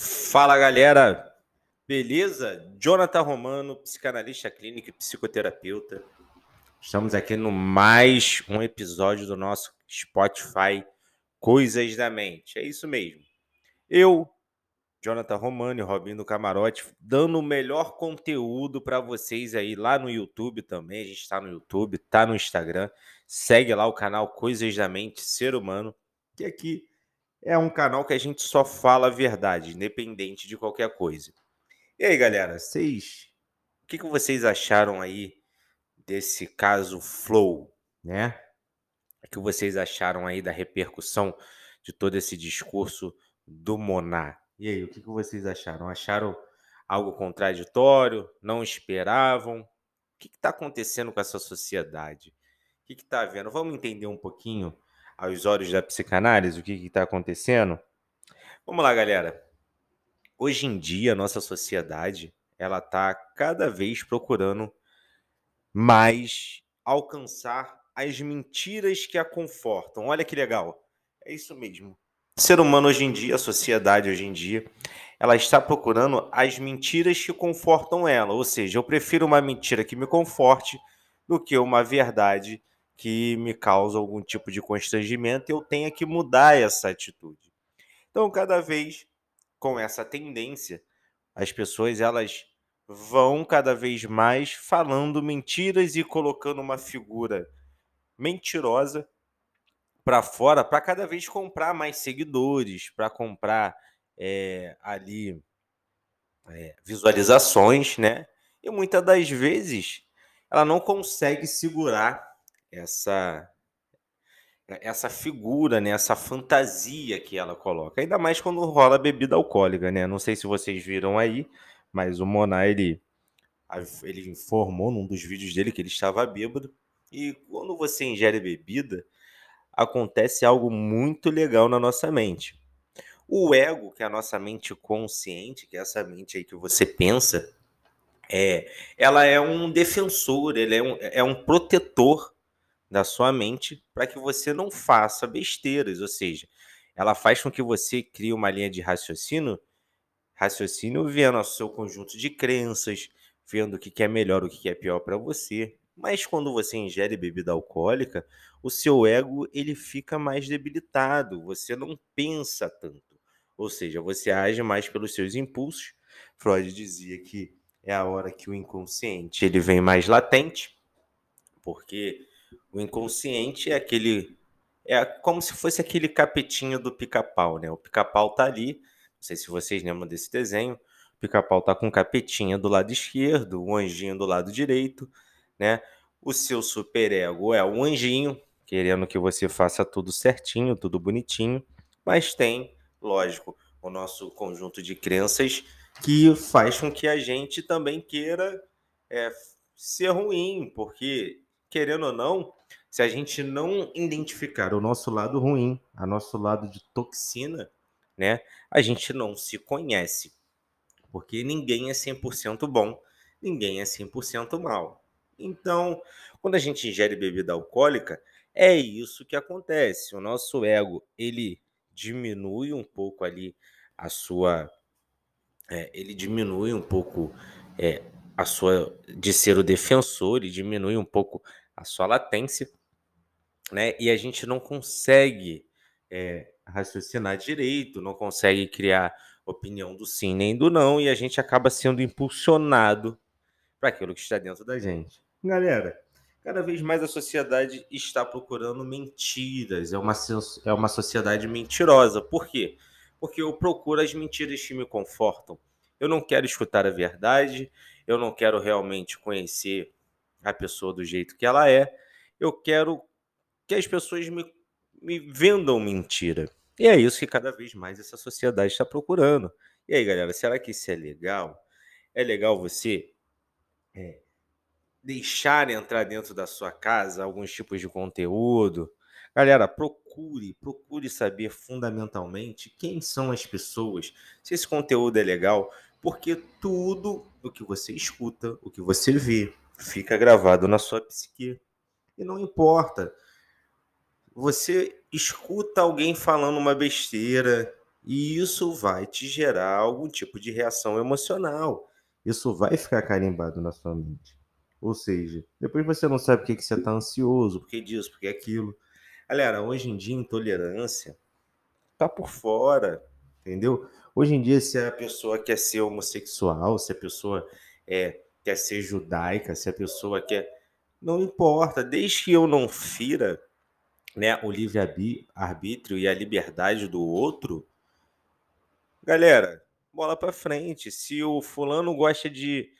Fala galera, beleza? Jonathan Romano, psicanalista clínico e psicoterapeuta. Estamos aqui no mais um episódio do nosso Spotify Coisas da Mente. É isso mesmo. Eu, Jonathan Romano e Robinho do Camarote, dando o melhor conteúdo para vocês aí lá no YouTube também. A gente está no YouTube, está no Instagram. Segue lá o canal Coisas da Mente Ser Humano, que aqui é um canal que a gente só fala a verdade, independente de qualquer coisa. E aí, galera, vocês. O que, que vocês acharam aí desse caso Flow, né? O que vocês acharam aí da repercussão de todo esse discurso do Monar? E aí, o que, que vocês acharam? Acharam algo contraditório? Não esperavam? O que está acontecendo com essa sociedade? O que está vendo? Vamos entender um pouquinho aos olhos da psicanálise, o que está acontecendo? Vamos lá, galera. Hoje em dia, a nossa sociedade ela está cada vez procurando mais alcançar as mentiras que a confortam. Olha que legal. É isso mesmo. O ser humano hoje em dia, a sociedade hoje em dia, ela está procurando as mentiras que confortam ela. Ou seja, eu prefiro uma mentira que me conforte do que uma verdade que me causa algum tipo de constrangimento, eu tenha que mudar essa atitude. Então, cada vez com essa tendência, as pessoas elas vão cada vez mais falando mentiras e colocando uma figura mentirosa para fora para cada vez comprar mais seguidores, para comprar é, ali é, visualizações, né? E muitas das vezes ela não consegue segurar essa essa figura, né, essa fantasia que ela coloca. Ainda mais quando rola bebida alcoólica, né? Não sei se vocês viram aí, mas o Monar ele ele informou num dos vídeos dele que ele estava bêbado. E quando você ingere bebida, acontece algo muito legal na nossa mente. O ego, que é a nossa mente consciente, que é essa mente aí que você pensa, é, ela é um defensor, ele é um, é um protetor da sua mente para que você não faça besteiras, ou seja, ela faz com que você crie uma linha de raciocínio, raciocínio vendo o seu conjunto de crenças, vendo o que é melhor, o que é pior para você. Mas quando você ingere bebida alcoólica, o seu ego ele fica mais debilitado, você não pensa tanto. Ou seja, você age mais pelos seus impulsos. Freud dizia que é a hora que o inconsciente ele vem mais latente, porque o inconsciente é aquele. É como se fosse aquele capetinho do pica-pau, né? O pica-pau tá ali. Não sei se vocês lembram desse desenho. O pica-pau tá com capetinha do lado esquerdo, o anjinho do lado direito, né? O seu superego é o anjinho, querendo que você faça tudo certinho, tudo bonitinho, mas tem, lógico, o nosso conjunto de crenças que faz com que a gente também queira é, ser ruim, porque querendo ou não, se a gente não identificar o nosso lado ruim, a nosso lado de toxina, né, a gente não se conhece. Porque ninguém é 100% bom, ninguém é 100% mal. Então, quando a gente ingere bebida alcoólica, é isso que acontece. O nosso ego, ele diminui um pouco ali a sua é, ele diminui um pouco é, a sua de ser o defensor e diminui um pouco a sua latência, né? E a gente não consegue é, raciocinar direito, não consegue criar opinião do sim nem do não, e a gente acaba sendo impulsionado para aquilo que está dentro da gente. Galera, cada vez mais a sociedade está procurando mentiras, é uma, é uma sociedade mentirosa. Por quê? Porque eu procuro as mentiras que me confortam. Eu não quero escutar a verdade, eu não quero realmente conhecer a pessoa do jeito que ela é. Eu quero que as pessoas me, me vendam mentira. E é isso que cada vez mais essa sociedade está procurando. E aí, galera, será que isso é legal? É legal você é, deixar entrar dentro da sua casa alguns tipos de conteúdo? Galera, procure, procure saber fundamentalmente quem são as pessoas, se esse conteúdo é legal, porque tudo o que você escuta, o que você vê, fica gravado na sua psique. E não importa. Você escuta alguém falando uma besteira E isso vai te gerar algum tipo de reação emocional. Isso vai ficar carimbado na sua mente. Ou seja, depois você não sabe por que, você está ansioso, por que disso, por que aquilo. Galera, hoje em dia, intolerância tá por fora, entendeu? Hoje em dia, se a pessoa quer ser homossexual, se a pessoa é, quer ser judaica, se a pessoa quer. Não importa, desde que eu não fira né, o livre-arbítrio e a liberdade do outro, galera, bola para frente. Se o fulano gosta de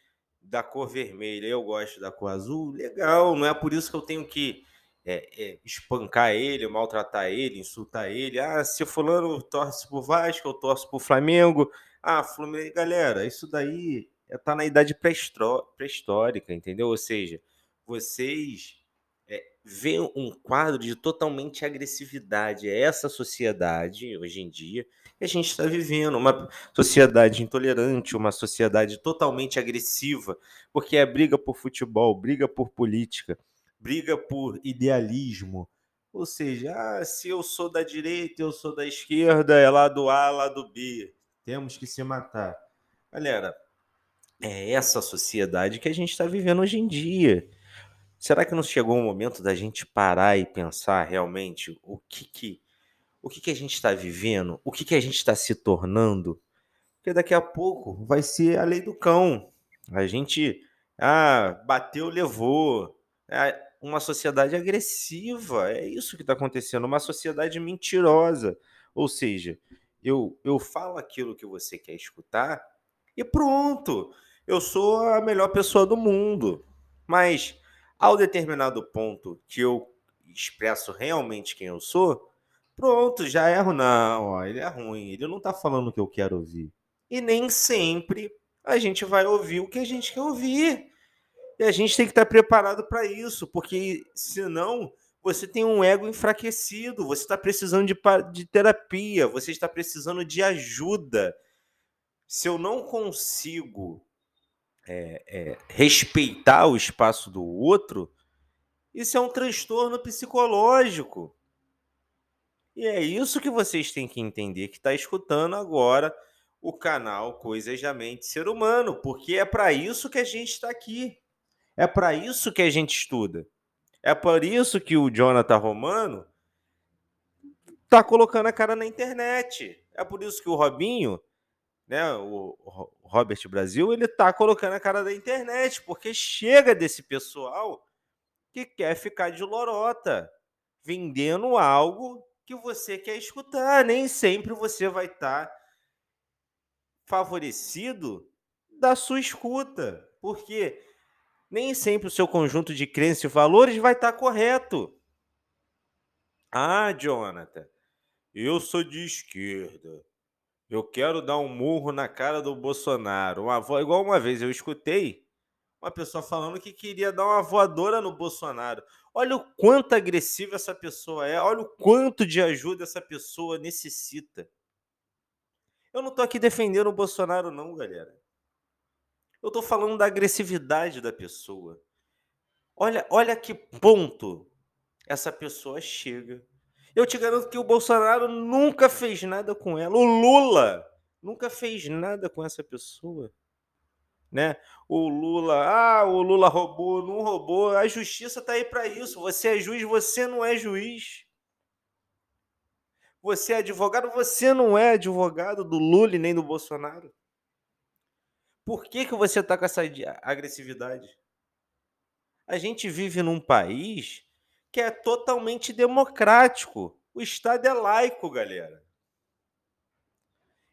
da cor vermelha eu gosto da cor azul, legal, não é por isso que eu tenho que é, é, espancar ele, maltratar ele, insultar ele. Ah, se fulano torce pro Vasco, eu torço pro Flamengo. Ah, Fluminense, galera, isso daí está na idade pré-histórica, entendeu? Ou seja, vocês é, veem um quadro de totalmente agressividade. É essa sociedade, hoje em dia, que a gente está vivendo. Uma sociedade intolerante, uma sociedade totalmente agressiva, porque é briga por futebol, briga por política, briga por idealismo. Ou seja, ah, se eu sou da direita, eu sou da esquerda, é lá do A, lá do B. Temos que se matar. Galera, é essa sociedade que a gente está vivendo hoje em dia. Será que não chegou o momento da gente parar e pensar realmente o que que, o que, que a gente está vivendo, o que, que a gente está se tornando? Porque daqui a pouco vai ser a lei do cão. A gente, ah, bateu, levou. É uma sociedade agressiva. É isso que está acontecendo. Uma sociedade mentirosa. Ou seja, eu, eu falo aquilo que você quer escutar e pronto eu sou a melhor pessoa do mundo. Mas ao determinado ponto que eu expresso realmente quem eu sou, pronto, já erro. Não, ó, ele é ruim, ele não tá falando o que eu quero ouvir. E nem sempre a gente vai ouvir o que a gente quer ouvir. E a gente tem que estar preparado para isso, porque senão você tem um ego enfraquecido, você está precisando de, de terapia, você está precisando de ajuda. Se eu não consigo é, é, respeitar o espaço do outro, isso é um transtorno psicológico. E é isso que vocês têm que entender que está escutando agora o canal Coisas da Mente Ser Humano, porque é para isso que a gente está aqui. É para isso que a gente estuda. É por isso que o Jonathan Romano está colocando a cara na internet. É por isso que o Robinho né, o Robert Brasil, ele tá colocando a cara da internet, porque chega desse pessoal que quer ficar de lorota, vendendo algo que você quer escutar. Nem sempre você vai estar tá favorecido da sua escuta, porque nem sempre o seu conjunto de crenças e valores vai estar tá correto. Ah, Jonathan, eu sou de esquerda. Eu quero dar um murro na cara do Bolsonaro. Uma vo... Igual uma vez eu escutei uma pessoa falando que queria dar uma voadora no Bolsonaro. Olha o quanto agressiva essa pessoa é, olha o quanto de ajuda essa pessoa necessita. Eu não tô aqui defendendo o Bolsonaro, não, galera. Eu tô falando da agressividade da pessoa. Olha, olha que ponto essa pessoa chega eu te garanto que o Bolsonaro nunca fez nada com ela. O Lula nunca fez nada com essa pessoa. Né? O Lula, ah, o Lula roubou, não roubou. A justiça está aí para isso. Você é juiz, você não é juiz. Você é advogado, você não é advogado do Lula nem do Bolsonaro. Por que, que você está com essa agressividade? A gente vive num país que é totalmente democrático. O Estado é laico, galera.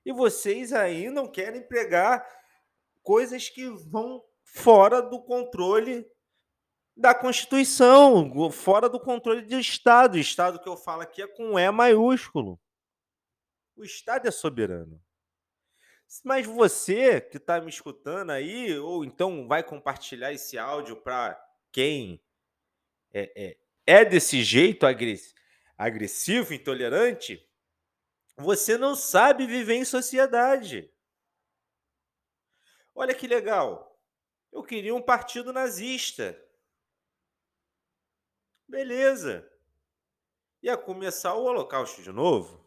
E vocês aí não querem pregar coisas que vão fora do controle da Constituição, fora do controle do Estado. O Estado que eu falo aqui é com E maiúsculo. O Estado é soberano. Mas você que está me escutando aí, ou então vai compartilhar esse áudio para quem é, é, é desse jeito agressivo, intolerante, você não sabe viver em sociedade. Olha que legal. Eu queria um partido nazista. Beleza. Ia começar o Holocausto de novo.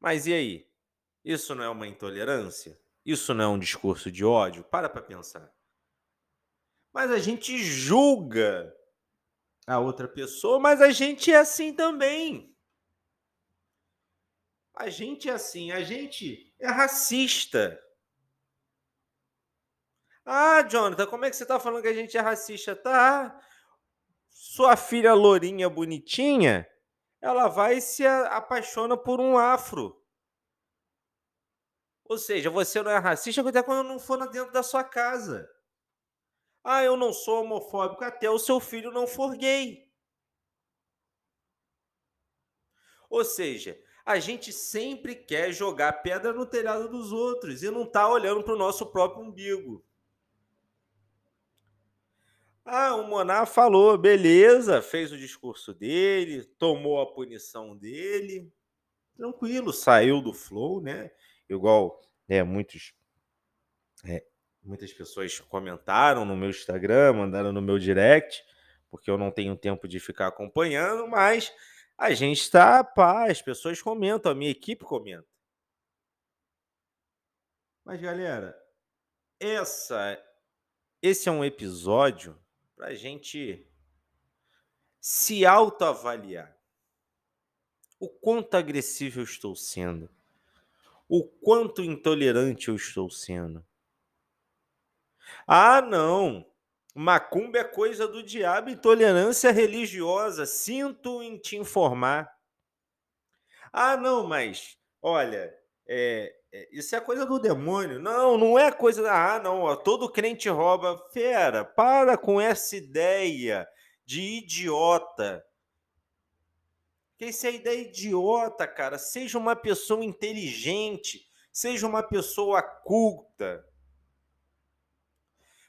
Mas e aí? Isso não é uma intolerância? Isso não é um discurso de ódio? Para para pensar. Mas a gente julga a outra pessoa, mas a gente é assim também. A gente é assim, a gente é racista. Ah, Jonathan, como é que você está falando que a gente é racista? Tá. Sua filha lourinha, bonitinha, ela vai e se apaixona por um afro. Ou seja, você não é racista até quando não for dentro da sua casa. Ah, eu não sou homofóbico até o seu filho não for gay. Ou seja, a gente sempre quer jogar pedra no telhado dos outros e não tá olhando para o nosso próprio umbigo. Ah, o Monar falou, beleza, fez o discurso dele, tomou a punição dele, tranquilo, saiu do flow, né? Igual é, muitos, é, muitas pessoas comentaram no meu Instagram, mandaram no meu direct, porque eu não tenho tempo de ficar acompanhando, mas a gente está, pá, as pessoas comentam, a minha equipe comenta. Mas galera, essa, esse é um episódio para a gente se autoavaliar. O quanto agressivo eu estou sendo. O quanto intolerante eu estou sendo. Ah, não. Macumba é coisa do diabo, intolerância religiosa. Sinto em te informar. Ah, não, mas olha, é, é, isso é coisa do demônio. Não, não é coisa da. Ah, não, ó, todo crente rouba. Fera, para com essa ideia de idiota. Que isso é ideia idiota, cara. Seja uma pessoa inteligente, seja uma pessoa culta.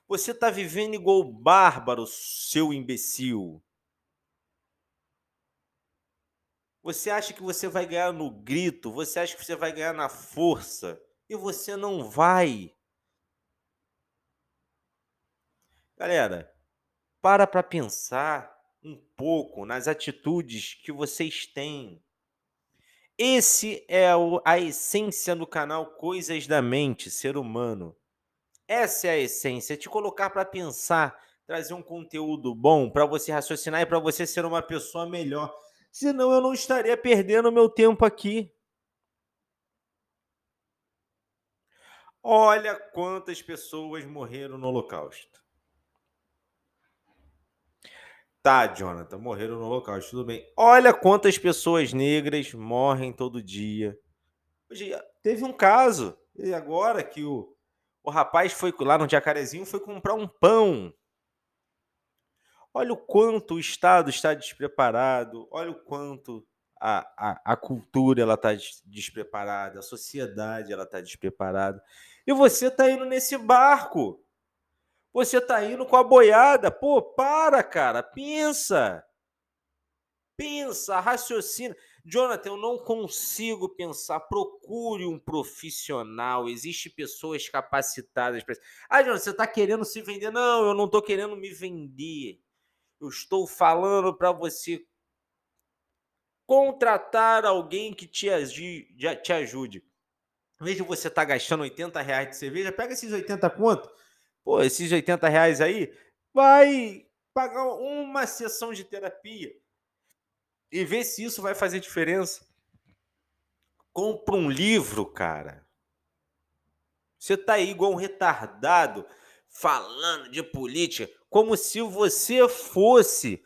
Você está vivendo igual bárbaro, seu imbecil. Você acha que você vai ganhar no grito, você acha que você vai ganhar na força, e você não vai. Galera, para para pensar um pouco nas atitudes que vocês têm. Esse é a essência do canal Coisas da Mente, ser humano. Essa é a essência, te colocar para pensar, trazer um conteúdo bom para você raciocinar e para você ser uma pessoa melhor senão eu não estaria perdendo meu tempo aqui. Olha quantas pessoas morreram no Holocausto. Tá, Jonathan, morreram no Holocausto, tudo bem. Olha quantas pessoas negras morrem todo dia. Hoje, teve um caso, e agora que o, o rapaz foi lá no Jacarezinho, foi comprar um pão Olha o quanto o Estado está despreparado, olha o quanto a, a, a cultura ela está despreparada, a sociedade ela está despreparada. E você está indo nesse barco. Você está indo com a boiada. Pô, para, cara, pensa. Pensa, raciocina. Jonathan, eu não consigo pensar. Procure um profissional. Existem pessoas capacitadas para isso. Ah, Jonathan, você está querendo se vender? Não, eu não estou querendo me vender. Eu estou falando para você contratar alguém que te, te ajude. De você estar tá gastando 80 reais de cerveja, pega esses 80 quanto? Pô, esses 80 reais aí, vai pagar uma sessão de terapia e ver se isso vai fazer diferença. Compra um livro, cara. Você tá aí igual um retardado falando de política como se você fosse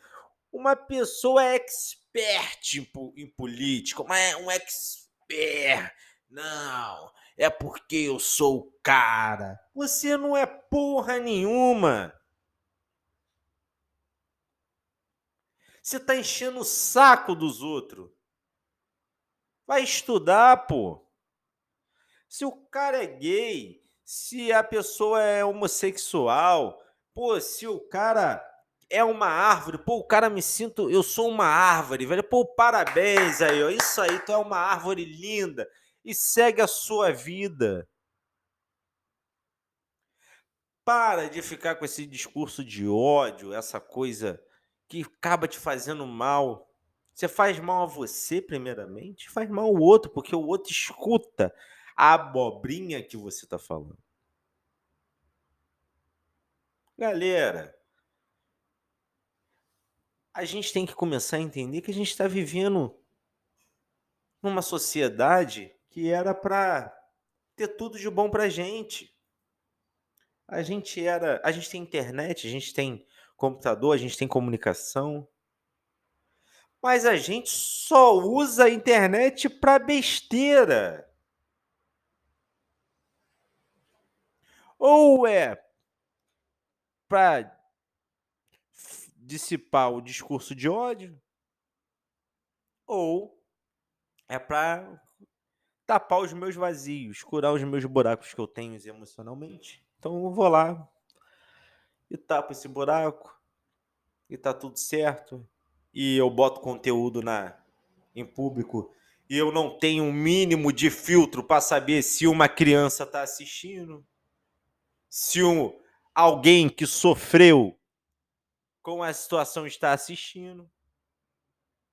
uma pessoa expert em, política, um expert. Não, é porque eu sou o cara. Você não é porra nenhuma. Você tá enchendo o saco dos outros. Vai estudar, pô. Se o cara é gay, se a pessoa é homossexual, Pô, se o cara é uma árvore, pô, o cara me sinto, eu sou uma árvore, velho. Pô, parabéns aí, ó. Isso aí, tu é uma árvore linda e segue a sua vida. Para de ficar com esse discurso de ódio, essa coisa que acaba te fazendo mal. Você faz mal a você, primeiramente, faz mal ao outro, porque o outro escuta a abobrinha que você está falando. Galera, a gente tem que começar a entender que a gente está vivendo numa sociedade que era para ter tudo de bom para gente. A gente era, a gente tem internet, a gente tem computador, a gente tem comunicação, mas a gente só usa a internet para besteira. Ou é para dissipar o discurso de ódio, ou é para tapar os meus vazios, curar os meus buracos que eu tenho emocionalmente. Então eu vou lá e tapo esse buraco e tá tudo certo. E eu boto conteúdo na em público e eu não tenho um mínimo de filtro para saber se uma criança está assistindo, se um, alguém que sofreu com a situação está assistindo.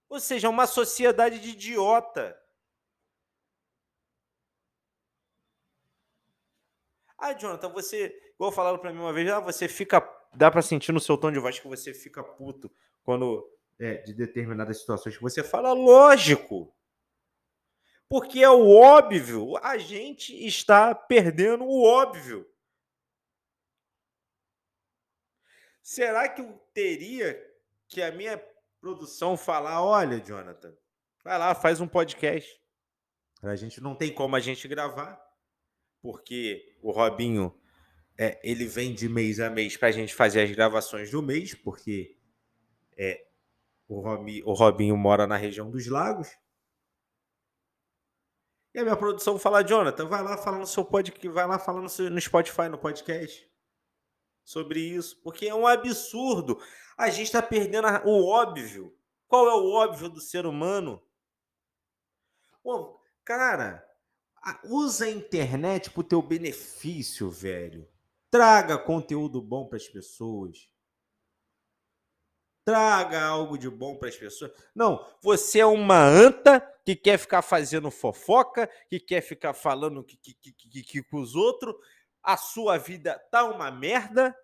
Ou seja, uma sociedade de idiota. Ah, Jonathan, você, igual falaram para mim uma vez, ah, você fica, dá para sentir no seu tom de voz que você fica puto quando é, de determinadas situações que você fala, lógico. Porque é o óbvio, a gente está perdendo o óbvio. Será que eu teria que a minha produção falar, olha, Jonathan, vai lá, faz um podcast. A gente não tem como a gente gravar, porque o Robinho é, ele vem de mês a mês para a gente fazer as gravações do mês, porque é, o, Robi, o Robinho mora na região dos lagos. E a minha produção fala, Jonathan, vai lá falar no seu podcast, vai lá falar no, Spotify, no podcast sobre isso, porque é um absurdo. A gente está perdendo o óbvio. Qual é o óbvio do ser humano? Bom, cara, usa a internet para o teu benefício, velho. Traga conteúdo bom para as pessoas. Traga algo de bom para as pessoas. Não, você é uma anta que quer ficar fazendo fofoca, que quer ficar falando que, que, que, que com os outros a sua vida tá uma merda,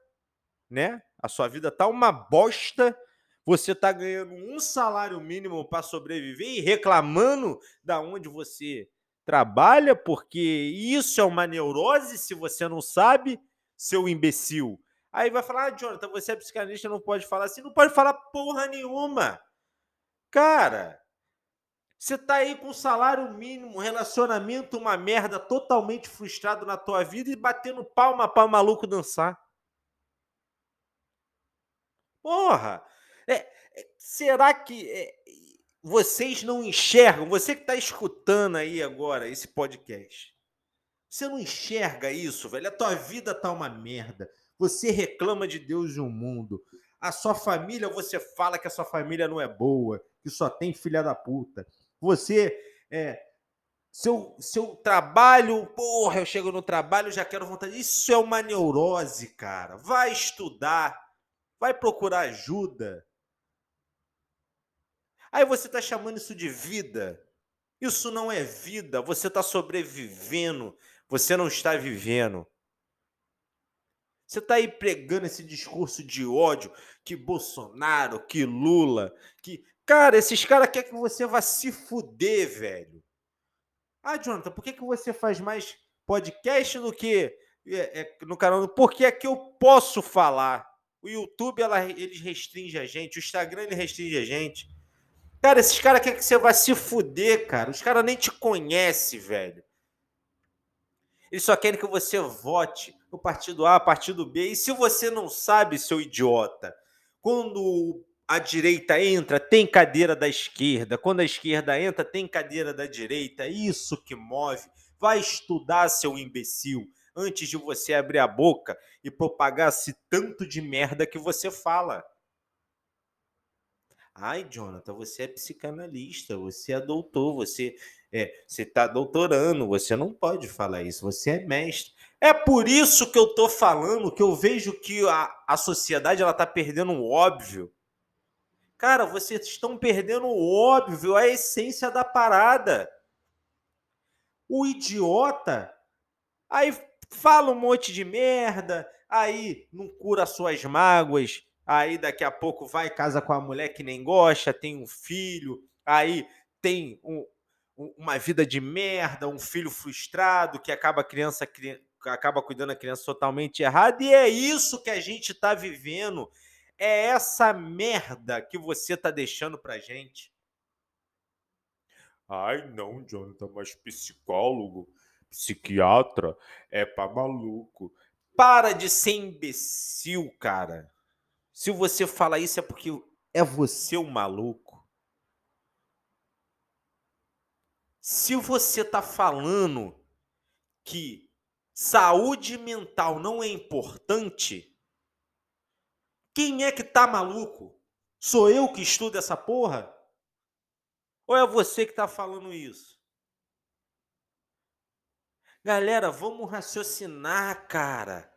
né? A sua vida tá uma bosta. Você tá ganhando um salário mínimo para sobreviver e reclamando da onde você trabalha, porque isso é uma neurose, se você não sabe, seu imbecil. Aí vai falar, ah, Jonathan, você é psicanalista, não pode falar assim. Não pode falar porra nenhuma. Cara, você tá aí com salário mínimo, relacionamento uma merda, totalmente frustrado na tua vida e batendo palma para maluco dançar. Porra! É, é, será que é, vocês não enxergam? Você que está escutando aí agora esse podcast, você não enxerga isso, velho? A tua vida tá uma merda. Você reclama de Deus e o mundo. A sua família, você fala que a sua família não é boa, que só tem filha da puta você é, seu, seu trabalho, porra, eu chego no trabalho, já quero vontade. Isso é uma neurose, cara. Vai estudar, vai procurar ajuda. Aí você está chamando isso de vida. Isso não é vida. Você está sobrevivendo. Você não está vivendo. Você está aí pregando esse discurso de ódio que Bolsonaro, que Lula, que Cara, esses caras querem que você vá se fuder, velho. Ah, Jonathan, por que, que você faz mais podcast do que é, é, no canal? Porque é que eu posso falar. O YouTube, ela, eles restringe a gente. O Instagram, ele restringe a gente. Cara, esses caras querem que você vá se fuder, cara. Os caras nem te conhecem, velho. Eles só querem que você vote no partido A, partido B. E se você não sabe, seu idiota, quando a direita entra, tem cadeira da esquerda. Quando a esquerda entra, tem cadeira da direita. Isso que move. Vai estudar, seu imbecil, antes de você abrir a boca e propagar esse tanto de merda que você fala. Ai, Jonathan, você é psicanalista, você é doutor, você é, você está doutorando, você não pode falar isso, você é mestre. É por isso que eu estou falando que eu vejo que a, a sociedade ela está perdendo o óbvio. Cara, vocês estão perdendo o óbvio, a essência da parada. O idiota aí fala um monte de merda, aí não cura suas mágoas, aí daqui a pouco vai casa com a mulher que nem gosta, tem um filho, aí tem um, uma vida de merda, um filho frustrado que acaba a criança acaba cuidando da criança totalmente errado e é isso que a gente está vivendo. É essa merda que você tá deixando pra gente. Ai, não, Jonathan, mas psicólogo, psiquiatra é pra maluco. Para de ser imbecil, cara. Se você fala isso é porque é você o maluco. Se você tá falando que saúde mental não é importante, quem é que tá maluco? Sou eu que estudo essa porra? Ou é você que tá falando isso? Galera, vamos raciocinar, cara.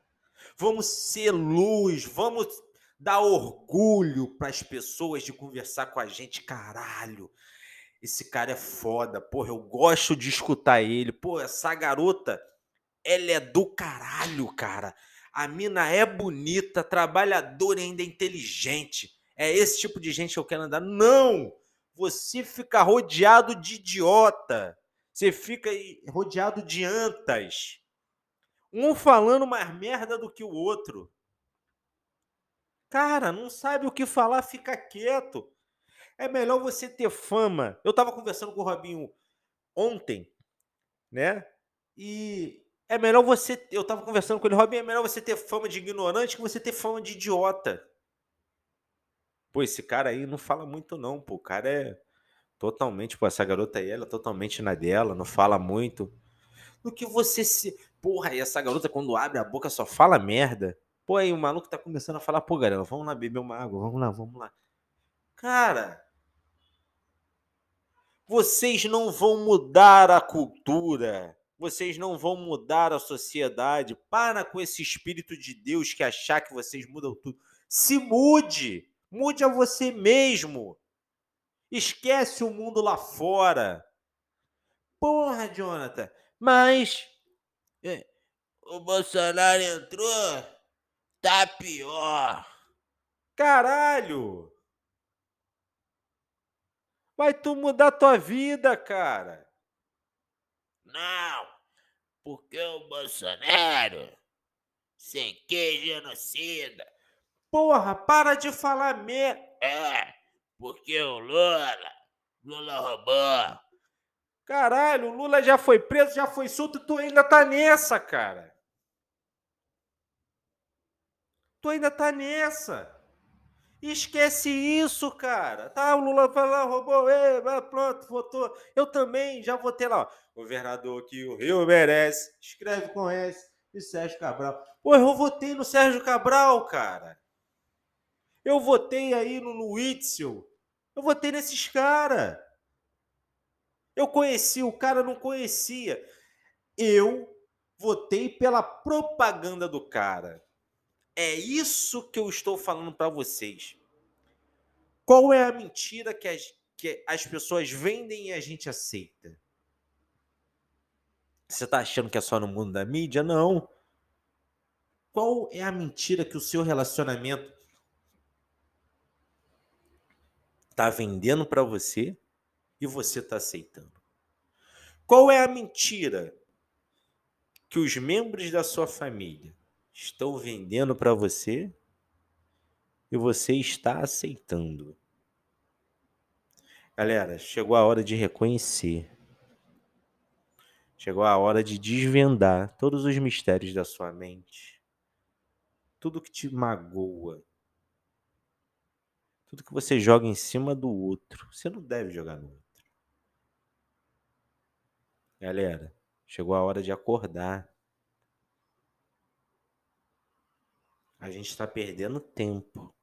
Vamos ser luz, vamos dar orgulho para as pessoas de conversar com a gente, caralho. Esse cara é foda, porra, eu gosto de escutar ele. Pô, essa garota, ela é do caralho, cara. A mina é bonita, trabalhadora e ainda é inteligente. É esse tipo de gente que eu quero andar. Não! Você fica rodeado de idiota. Você fica rodeado de antas. Um falando mais merda do que o outro. Cara, não sabe o que falar, fica quieto. É melhor você ter fama. Eu tava conversando com o Robinho ontem, né? E é melhor você. Eu tava conversando com ele, Robin, é melhor você ter fama de ignorante que você ter fama de idiota. Pô, esse cara aí não fala muito, não, pô. O cara é totalmente, pô, essa garota aí, ela é totalmente na dela, não fala muito. No que você se. Porra, e essa garota, quando abre a boca, só fala merda. Pô, aí o maluco tá começando a falar, pô, galera, vamos lá beber uma água, vamos lá, vamos lá. Cara, vocês não vão mudar a cultura vocês não vão mudar a sociedade. Para com esse espírito de Deus que achar que vocês mudam tudo. Se mude. Mude a você mesmo. Esquece o mundo lá fora. Porra, Jonathan. Mas. É, o Bolsonaro entrou. Tá pior. Caralho. Vai tu mudar tua vida, cara. Não, porque o Bolsonaro sem que genocida. Porra, para de falar merda. É, porque o Lula, Lula roubou. Caralho, o Lula já foi preso, já foi solto e tu ainda tá nessa, cara. Tu ainda tá nessa. Esquece isso, cara. Tá, o Lula vai lá, roubou, ei, pronto, votou. Eu também já votei lá. Governador que o Rio merece. Escreve com S. E Sérgio Cabral. Pô, eu votei no Sérgio Cabral, cara. Eu votei aí no, no Witzel. Eu votei nesses caras. Eu conheci, o cara não conhecia. Eu votei pela propaganda do cara. É isso que eu estou falando para vocês. Qual é a mentira que as, que as pessoas vendem e a gente aceita? Você está achando que é só no mundo da mídia? Não. Qual é a mentira que o seu relacionamento está vendendo para você e você está aceitando? Qual é a mentira que os membros da sua família estão vendendo para você e você está aceitando. Galera, chegou a hora de reconhecer. Chegou a hora de desvendar todos os mistérios da sua mente. Tudo que te magoa. Tudo que você joga em cima do outro. Você não deve jogar no outro. Galera, chegou a hora de acordar. A gente está perdendo tempo.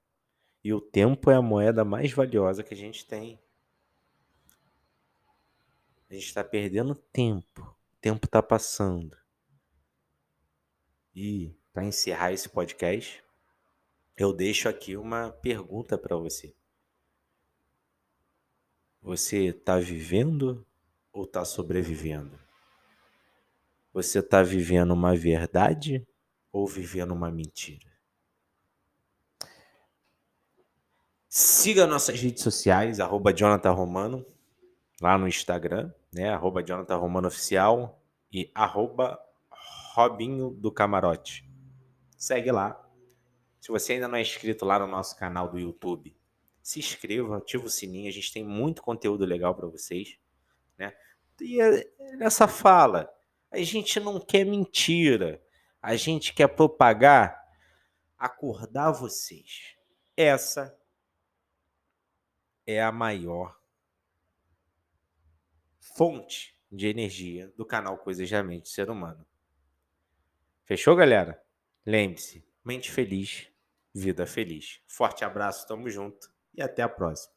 E o tempo é a moeda mais valiosa que a gente tem. A gente está perdendo tempo. O tempo está passando. E para encerrar esse podcast, eu deixo aqui uma pergunta para você. Você está vivendo ou está sobrevivendo? Você está vivendo uma verdade ou vivendo uma mentira? Siga nossas redes sociais, arroba Jonathan Romano, lá no Instagram, né? Arroba Jonathan Romano Oficial e arroba Robinho do Camarote. Segue lá. Se você ainda não é inscrito lá no nosso canal do YouTube, se inscreva, ativa o sininho, a gente tem muito conteúdo legal para vocês, né? E é, nessa fala, a gente não quer mentira, a gente quer propagar, acordar vocês. Essa é a maior fonte de energia do canal Coisas de Mente Ser Humano. Fechou, galera? Lembre-se, mente feliz, vida feliz. Forte abraço, tamo junto e até a próxima.